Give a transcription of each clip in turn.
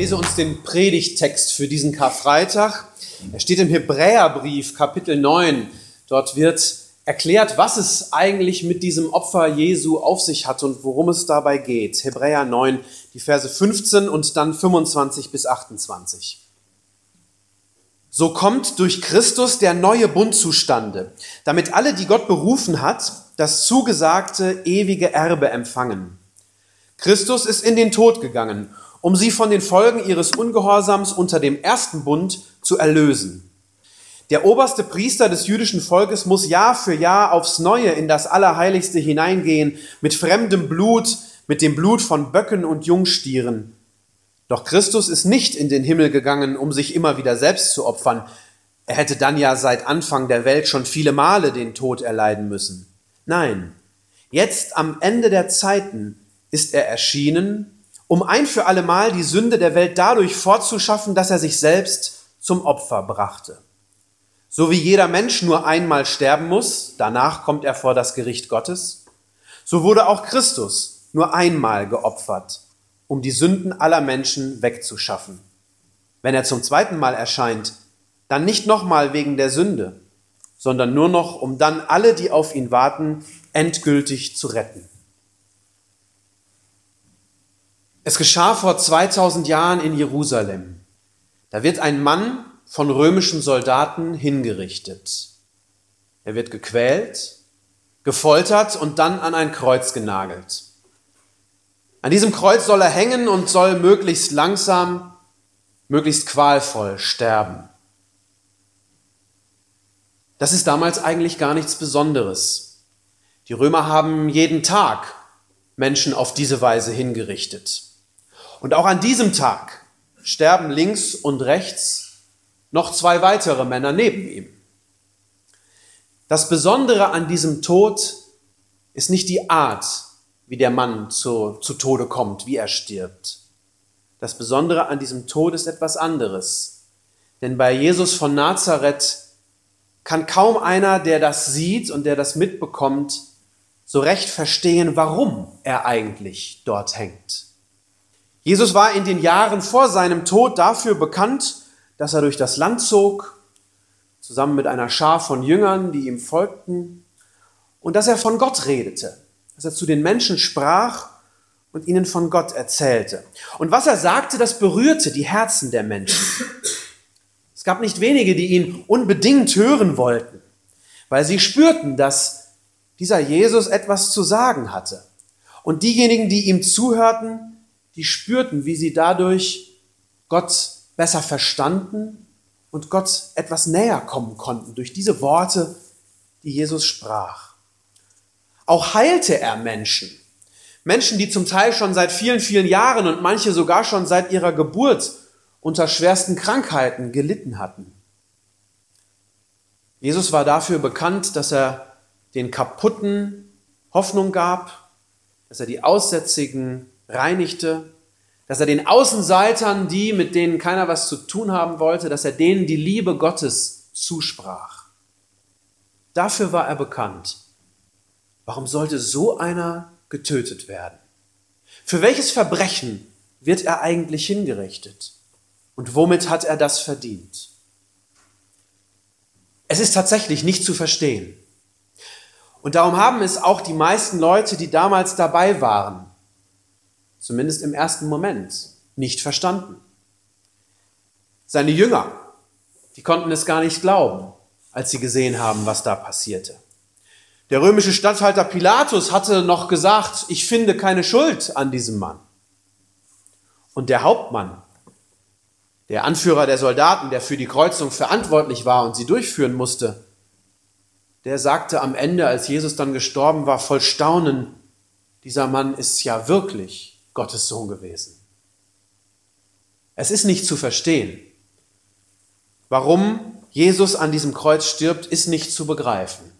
Lese uns den Predigttext für diesen Karfreitag. Er steht im Hebräerbrief, Kapitel 9. Dort wird erklärt, was es eigentlich mit diesem Opfer Jesu auf sich hat und worum es dabei geht. Hebräer 9, die Verse 15 und dann 25 bis 28. So kommt durch Christus der neue Bund zustande, damit alle, die Gott berufen hat, das zugesagte ewige Erbe empfangen. Christus ist in den Tod gegangen, um sie von den Folgen ihres Ungehorsams unter dem ersten Bund zu erlösen. Der oberste Priester des jüdischen Volkes muss Jahr für Jahr aufs Neue in das Allerheiligste hineingehen, mit fremdem Blut, mit dem Blut von Böcken und Jungstieren. Doch Christus ist nicht in den Himmel gegangen, um sich immer wieder selbst zu opfern. Er hätte dann ja seit Anfang der Welt schon viele Male den Tod erleiden müssen. Nein, jetzt am Ende der Zeiten ist er erschienen, um ein für allemal die Sünde der Welt dadurch fortzuschaffen, dass er sich selbst zum Opfer brachte. So wie jeder Mensch nur einmal sterben muss, danach kommt er vor das Gericht Gottes, so wurde auch Christus nur einmal geopfert, um die Sünden aller Menschen wegzuschaffen. Wenn er zum zweiten Mal erscheint, dann nicht nochmal wegen der Sünde, sondern nur noch, um dann alle, die auf ihn warten, endgültig zu retten. Es geschah vor 2000 Jahren in Jerusalem. Da wird ein Mann von römischen Soldaten hingerichtet. Er wird gequält, gefoltert und dann an ein Kreuz genagelt. An diesem Kreuz soll er hängen und soll möglichst langsam, möglichst qualvoll sterben. Das ist damals eigentlich gar nichts Besonderes. Die Römer haben jeden Tag Menschen auf diese Weise hingerichtet. Und auch an diesem Tag sterben links und rechts noch zwei weitere Männer neben ihm. Das Besondere an diesem Tod ist nicht die Art, wie der Mann zu, zu Tode kommt, wie er stirbt. Das Besondere an diesem Tod ist etwas anderes. Denn bei Jesus von Nazareth kann kaum einer, der das sieht und der das mitbekommt, so recht verstehen, warum er eigentlich dort hängt. Jesus war in den Jahren vor seinem Tod dafür bekannt, dass er durch das Land zog, zusammen mit einer Schar von Jüngern, die ihm folgten, und dass er von Gott redete, dass er zu den Menschen sprach und ihnen von Gott erzählte. Und was er sagte, das berührte die Herzen der Menschen. Es gab nicht wenige, die ihn unbedingt hören wollten, weil sie spürten, dass dieser Jesus etwas zu sagen hatte. Und diejenigen, die ihm zuhörten, die spürten, wie sie dadurch Gott besser verstanden und Gott etwas näher kommen konnten durch diese Worte, die Jesus sprach. Auch heilte er Menschen. Menschen, die zum Teil schon seit vielen, vielen Jahren und manche sogar schon seit ihrer Geburt unter schwersten Krankheiten gelitten hatten. Jesus war dafür bekannt, dass er den Kaputten Hoffnung gab, dass er die Aussätzigen reinigte, dass er den Außenseitern, die mit denen keiner was zu tun haben wollte, dass er denen die Liebe Gottes zusprach. Dafür war er bekannt. Warum sollte so einer getötet werden? Für welches Verbrechen wird er eigentlich hingerichtet? Und womit hat er das verdient? Es ist tatsächlich nicht zu verstehen. Und darum haben es auch die meisten Leute, die damals dabei waren, zumindest im ersten Moment, nicht verstanden. Seine Jünger, die konnten es gar nicht glauben, als sie gesehen haben, was da passierte. Der römische Statthalter Pilatus hatte noch gesagt, ich finde keine Schuld an diesem Mann. Und der Hauptmann, der Anführer der Soldaten, der für die Kreuzung verantwortlich war und sie durchführen musste, der sagte am Ende, als Jesus dann gestorben war, voll Staunen, dieser Mann ist ja wirklich Gottes Sohn gewesen. Es ist nicht zu verstehen. Warum Jesus an diesem Kreuz stirbt, ist nicht zu begreifen.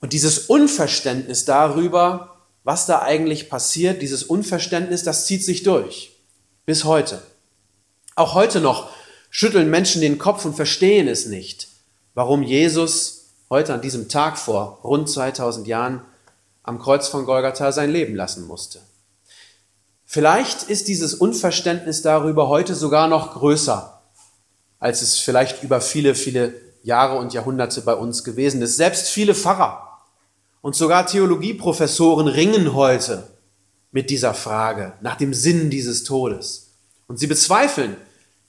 Und dieses Unverständnis darüber, was da eigentlich passiert, dieses Unverständnis, das zieht sich durch. Bis heute. Auch heute noch schütteln Menschen den Kopf und verstehen es nicht, warum Jesus heute an diesem Tag vor rund 2000 Jahren am Kreuz von Golgatha sein Leben lassen musste. Vielleicht ist dieses Unverständnis darüber heute sogar noch größer, als es vielleicht über viele, viele Jahre und Jahrhunderte bei uns gewesen ist. Selbst viele Pfarrer und sogar Theologieprofessoren ringen heute mit dieser Frage nach dem Sinn dieses Todes. Und sie bezweifeln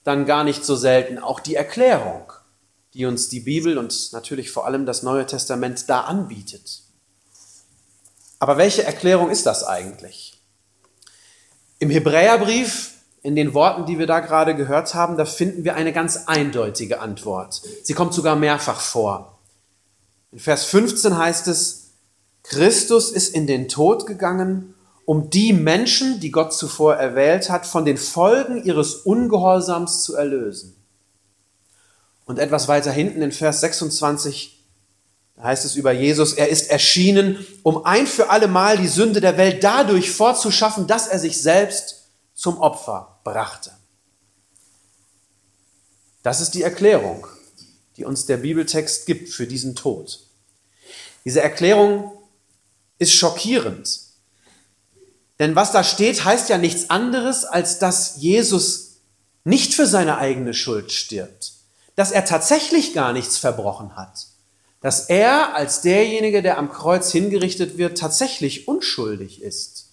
dann gar nicht so selten auch die Erklärung, die uns die Bibel und natürlich vor allem das Neue Testament da anbietet. Aber welche Erklärung ist das eigentlich? Im Hebräerbrief, in den Worten, die wir da gerade gehört haben, da finden wir eine ganz eindeutige Antwort. Sie kommt sogar mehrfach vor. In Vers 15 heißt es, Christus ist in den Tod gegangen, um die Menschen, die Gott zuvor erwählt hat, von den Folgen ihres Ungehorsams zu erlösen. Und etwas weiter hinten in Vers 26 da heißt es über Jesus, er ist erschienen, um ein für alle Mal die Sünde der Welt dadurch fortzuschaffen, dass er sich selbst zum Opfer brachte. Das ist die Erklärung, die uns der Bibeltext gibt für diesen Tod. Diese Erklärung ist schockierend. Denn was da steht, heißt ja nichts anderes, als dass Jesus nicht für seine eigene Schuld stirbt, dass er tatsächlich gar nichts verbrochen hat dass er als derjenige, der am Kreuz hingerichtet wird, tatsächlich unschuldig ist.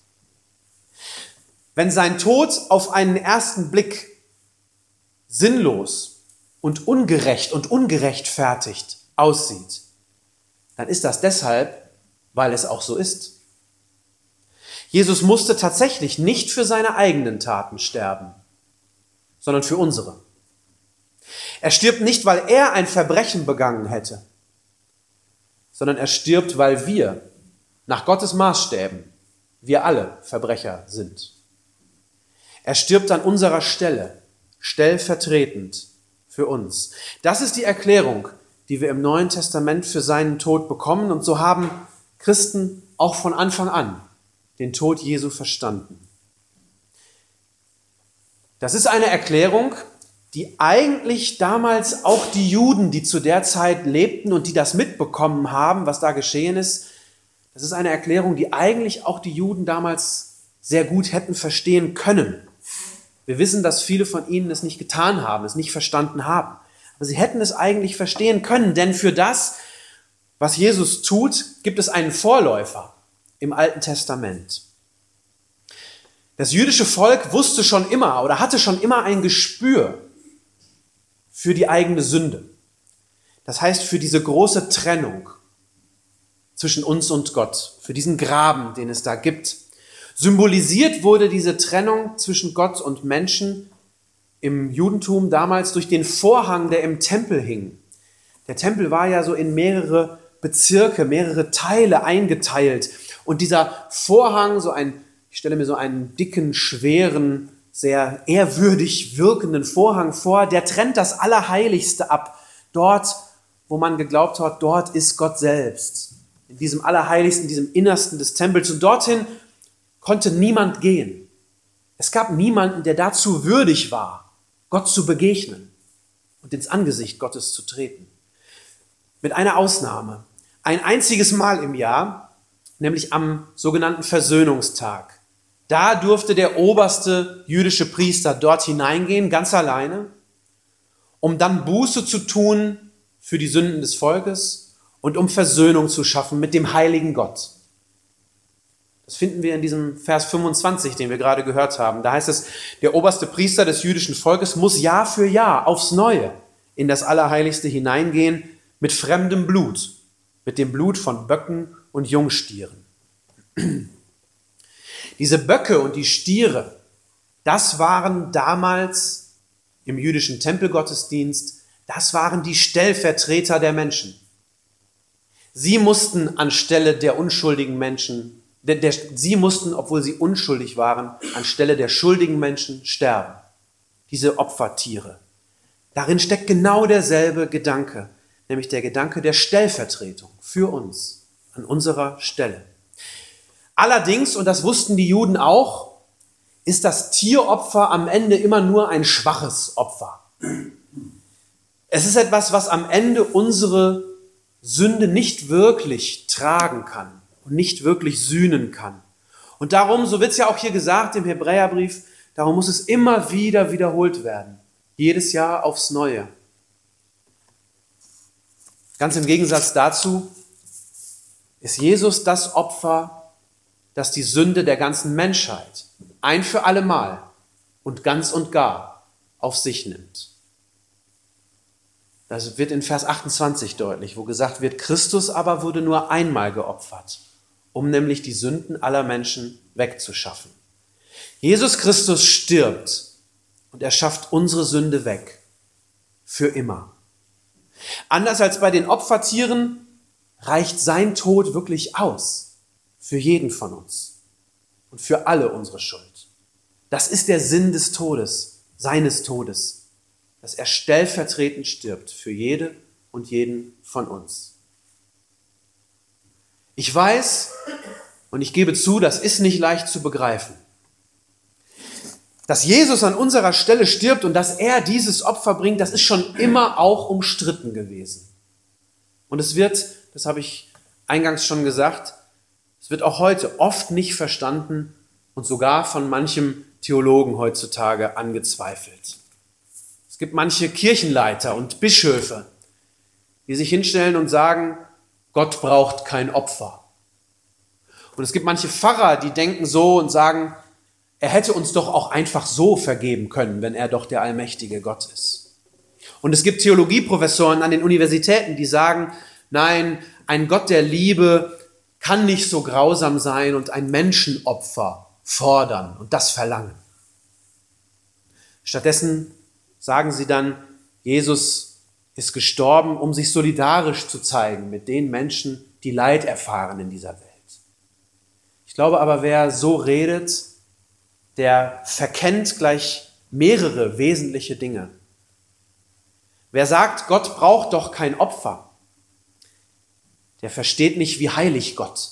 Wenn sein Tod auf einen ersten Blick sinnlos und ungerecht und ungerechtfertigt aussieht, dann ist das deshalb, weil es auch so ist. Jesus musste tatsächlich nicht für seine eigenen Taten sterben, sondern für unsere. Er stirbt nicht, weil er ein Verbrechen begangen hätte, sondern er stirbt, weil wir nach Gottes Maßstäben, wir alle Verbrecher sind. Er stirbt an unserer Stelle, stellvertretend für uns. Das ist die Erklärung, die wir im Neuen Testament für seinen Tod bekommen. Und so haben Christen auch von Anfang an den Tod Jesu verstanden. Das ist eine Erklärung, die eigentlich damals auch die Juden, die zu der Zeit lebten und die das mitbekommen haben, was da geschehen ist, das ist eine Erklärung, die eigentlich auch die Juden damals sehr gut hätten verstehen können. Wir wissen, dass viele von ihnen es nicht getan haben, es nicht verstanden haben. Aber sie hätten es eigentlich verstehen können, denn für das, was Jesus tut, gibt es einen Vorläufer im Alten Testament. Das jüdische Volk wusste schon immer oder hatte schon immer ein Gespür für die eigene Sünde. Das heißt, für diese große Trennung zwischen uns und Gott, für diesen Graben, den es da gibt. Symbolisiert wurde diese Trennung zwischen Gott und Menschen im Judentum damals durch den Vorhang, der im Tempel hing. Der Tempel war ja so in mehrere Bezirke, mehrere Teile eingeteilt. Und dieser Vorhang, so ein, ich stelle mir so einen dicken, schweren sehr ehrwürdig wirkenden Vorhang vor, der trennt das Allerheiligste ab. Dort, wo man geglaubt hat, dort ist Gott selbst. In diesem Allerheiligsten, in diesem Innersten des Tempels. Und dorthin konnte niemand gehen. Es gab niemanden, der dazu würdig war, Gott zu begegnen und ins Angesicht Gottes zu treten. Mit einer Ausnahme. Ein einziges Mal im Jahr, nämlich am sogenannten Versöhnungstag. Da durfte der oberste jüdische Priester dort hineingehen, ganz alleine, um dann Buße zu tun für die Sünden des Volkes und um Versöhnung zu schaffen mit dem heiligen Gott. Das finden wir in diesem Vers 25, den wir gerade gehört haben. Da heißt es, der oberste Priester des jüdischen Volkes muss Jahr für Jahr aufs Neue in das Allerheiligste hineingehen mit fremdem Blut, mit dem Blut von Böcken und Jungstieren. Diese Böcke und die Stiere, das waren damals im jüdischen Tempelgottesdienst, das waren die Stellvertreter der Menschen. Sie mussten anstelle der unschuldigen Menschen, der, der, sie mussten, obwohl sie unschuldig waren, anstelle der schuldigen Menschen sterben. diese Opfertiere. Darin steckt genau derselbe Gedanke, nämlich der Gedanke der Stellvertretung für uns an unserer Stelle. Allerdings, und das wussten die Juden auch, ist das Tieropfer am Ende immer nur ein schwaches Opfer. Es ist etwas, was am Ende unsere Sünde nicht wirklich tragen kann und nicht wirklich sühnen kann. Und darum, so wird es ja auch hier gesagt im Hebräerbrief, darum muss es immer wieder wiederholt werden. Jedes Jahr aufs Neue. Ganz im Gegensatz dazu ist Jesus das Opfer, das die Sünde der ganzen Menschheit ein für allemal und ganz und gar auf sich nimmt. Das wird in Vers 28 deutlich, wo gesagt wird, Christus aber wurde nur einmal geopfert, um nämlich die Sünden aller Menschen wegzuschaffen. Jesus Christus stirbt und er schafft unsere Sünde weg. Für immer. Anders als bei den Opfertieren reicht sein Tod wirklich aus. Für jeden von uns. Und für alle unsere Schuld. Das ist der Sinn des Todes, seines Todes dass er stellvertretend stirbt für jede und jeden von uns. Ich weiß und ich gebe zu, das ist nicht leicht zu begreifen. Dass Jesus an unserer Stelle stirbt und dass er dieses Opfer bringt, das ist schon immer auch umstritten gewesen. Und es wird, das habe ich eingangs schon gesagt, es wird auch heute oft nicht verstanden und sogar von manchem Theologen heutzutage angezweifelt. Es gibt manche Kirchenleiter und Bischöfe, die sich hinstellen und sagen, Gott braucht kein Opfer. Und es gibt manche Pfarrer, die denken so und sagen, er hätte uns doch auch einfach so vergeben können, wenn er doch der allmächtige Gott ist. Und es gibt Theologieprofessoren an den Universitäten, die sagen, nein, ein Gott der Liebe kann nicht so grausam sein und ein Menschenopfer fordern und das verlangen. Stattdessen sagen sie dann, Jesus ist gestorben, um sich solidarisch zu zeigen mit den Menschen, die Leid erfahren in dieser Welt. Ich glaube aber, wer so redet, der verkennt gleich mehrere wesentliche Dinge. Wer sagt, Gott braucht doch kein Opfer, der versteht nicht, wie heilig Gott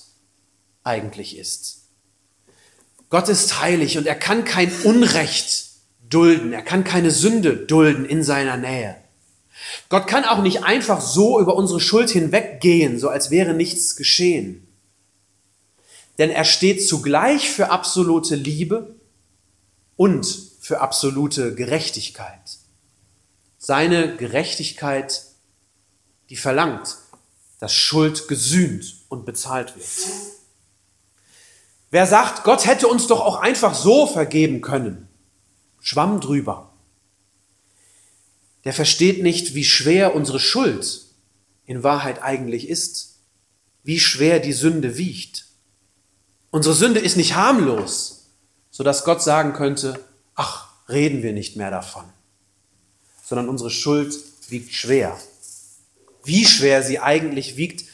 eigentlich ist. Gott ist heilig und er kann kein Unrecht dulden. Er kann keine Sünde dulden in seiner Nähe. Gott kann auch nicht einfach so über unsere Schuld hinweggehen, so als wäre nichts geschehen. Denn er steht zugleich für absolute Liebe und für absolute Gerechtigkeit. Seine Gerechtigkeit, die verlangt, dass Schuld gesühnt und bezahlt wird. Wer sagt, Gott hätte uns doch auch einfach so vergeben können, Schwamm drüber. Der versteht nicht, wie schwer unsere Schuld in Wahrheit eigentlich ist, wie schwer die Sünde wiegt. Unsere Sünde ist nicht harmlos, sodass Gott sagen könnte, ach, reden wir nicht mehr davon, sondern unsere Schuld wiegt schwer. Wie schwer sie eigentlich wiegt,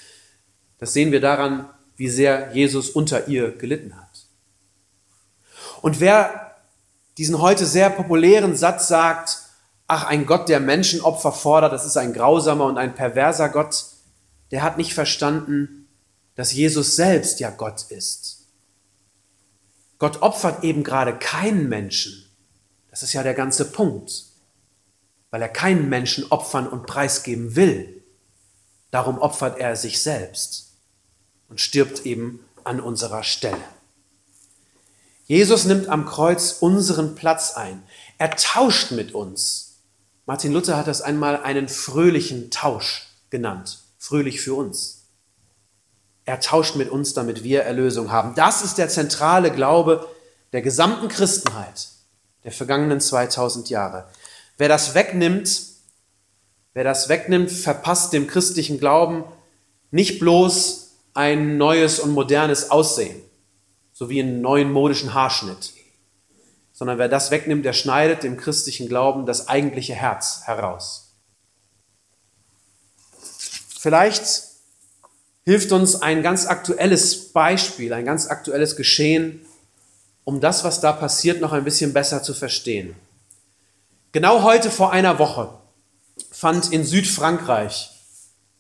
das sehen wir daran, wie sehr Jesus unter ihr gelitten hat. Und wer diesen heute sehr populären Satz sagt, ach, ein Gott, der Menschenopfer fordert, das ist ein grausamer und ein perverser Gott, der hat nicht verstanden, dass Jesus selbst ja Gott ist. Gott opfert eben gerade keinen Menschen. Das ist ja der ganze Punkt, weil er keinen Menschen opfern und preisgeben will. Darum opfert er sich selbst und stirbt eben an unserer Stelle. Jesus nimmt am Kreuz unseren Platz ein. Er tauscht mit uns. Martin Luther hat das einmal einen fröhlichen Tausch genannt. Fröhlich für uns. Er tauscht mit uns, damit wir Erlösung haben. Das ist der zentrale Glaube der gesamten Christenheit der vergangenen 2000 Jahre. Wer das wegnimmt, wer das wegnimmt, verpasst dem christlichen Glauben nicht bloß ein neues und modernes Aussehen sowie einen neuen modischen Haarschnitt. Sondern wer das wegnimmt, der schneidet dem christlichen Glauben das eigentliche Herz heraus. Vielleicht hilft uns ein ganz aktuelles Beispiel, ein ganz aktuelles Geschehen, um das, was da passiert, noch ein bisschen besser zu verstehen. Genau heute vor einer Woche fand in Südfrankreich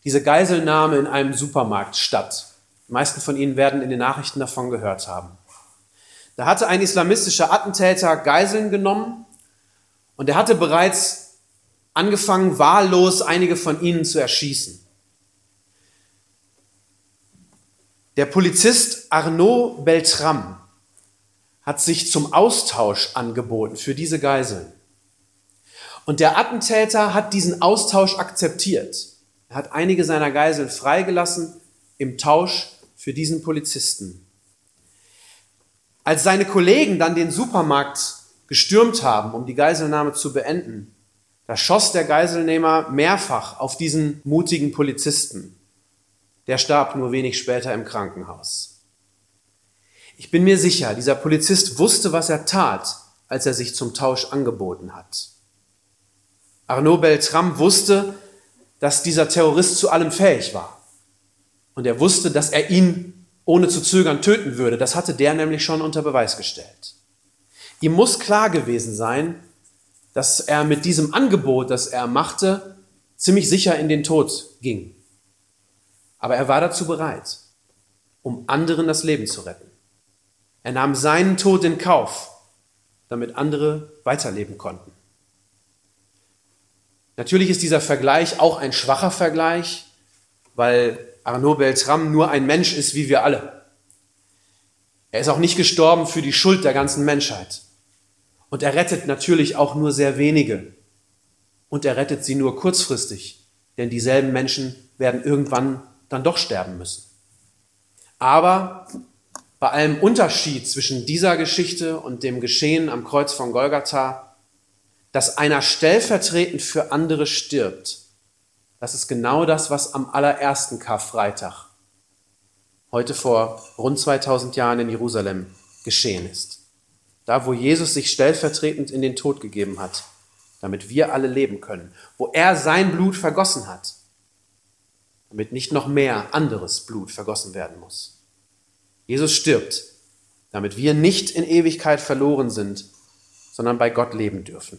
diese Geiselnahme in einem Supermarkt statt. Die meisten von Ihnen werden in den Nachrichten davon gehört haben. Da hatte ein islamistischer Attentäter Geiseln genommen und er hatte bereits angefangen, wahllos einige von ihnen zu erschießen. Der Polizist Arnaud Beltram hat sich zum Austausch angeboten für diese Geiseln. Und der Attentäter hat diesen Austausch akzeptiert. Er hat einige seiner Geiseln freigelassen im Tausch für diesen Polizisten. Als seine Kollegen dann den Supermarkt gestürmt haben, um die Geiselnahme zu beenden, da schoss der Geiselnehmer mehrfach auf diesen mutigen Polizisten. Der starb nur wenig später im Krankenhaus. Ich bin mir sicher, dieser Polizist wusste, was er tat, als er sich zum Tausch angeboten hat. Arnaud Beltram wusste, dass dieser Terrorist zu allem fähig war. Und er wusste, dass er ihn ohne zu zögern töten würde. Das hatte der nämlich schon unter Beweis gestellt. Ihm muss klar gewesen sein, dass er mit diesem Angebot, das er machte, ziemlich sicher in den Tod ging. Aber er war dazu bereit, um anderen das Leben zu retten. Er nahm seinen Tod in Kauf, damit andere weiterleben konnten. Natürlich ist dieser Vergleich auch ein schwacher Vergleich, weil Arnaud Beltram nur ein Mensch ist wie wir alle. Er ist auch nicht gestorben für die Schuld der ganzen Menschheit. Und er rettet natürlich auch nur sehr wenige. Und er rettet sie nur kurzfristig, denn dieselben Menschen werden irgendwann dann doch sterben müssen. Aber bei allem Unterschied zwischen dieser Geschichte und dem Geschehen am Kreuz von Golgatha, dass einer stellvertretend für andere stirbt, das ist genau das, was am allerersten Karfreitag, heute vor rund 2000 Jahren in Jerusalem, geschehen ist. Da, wo Jesus sich stellvertretend in den Tod gegeben hat, damit wir alle leben können, wo er sein Blut vergossen hat, damit nicht noch mehr anderes Blut vergossen werden muss. Jesus stirbt, damit wir nicht in Ewigkeit verloren sind, sondern bei Gott leben dürfen.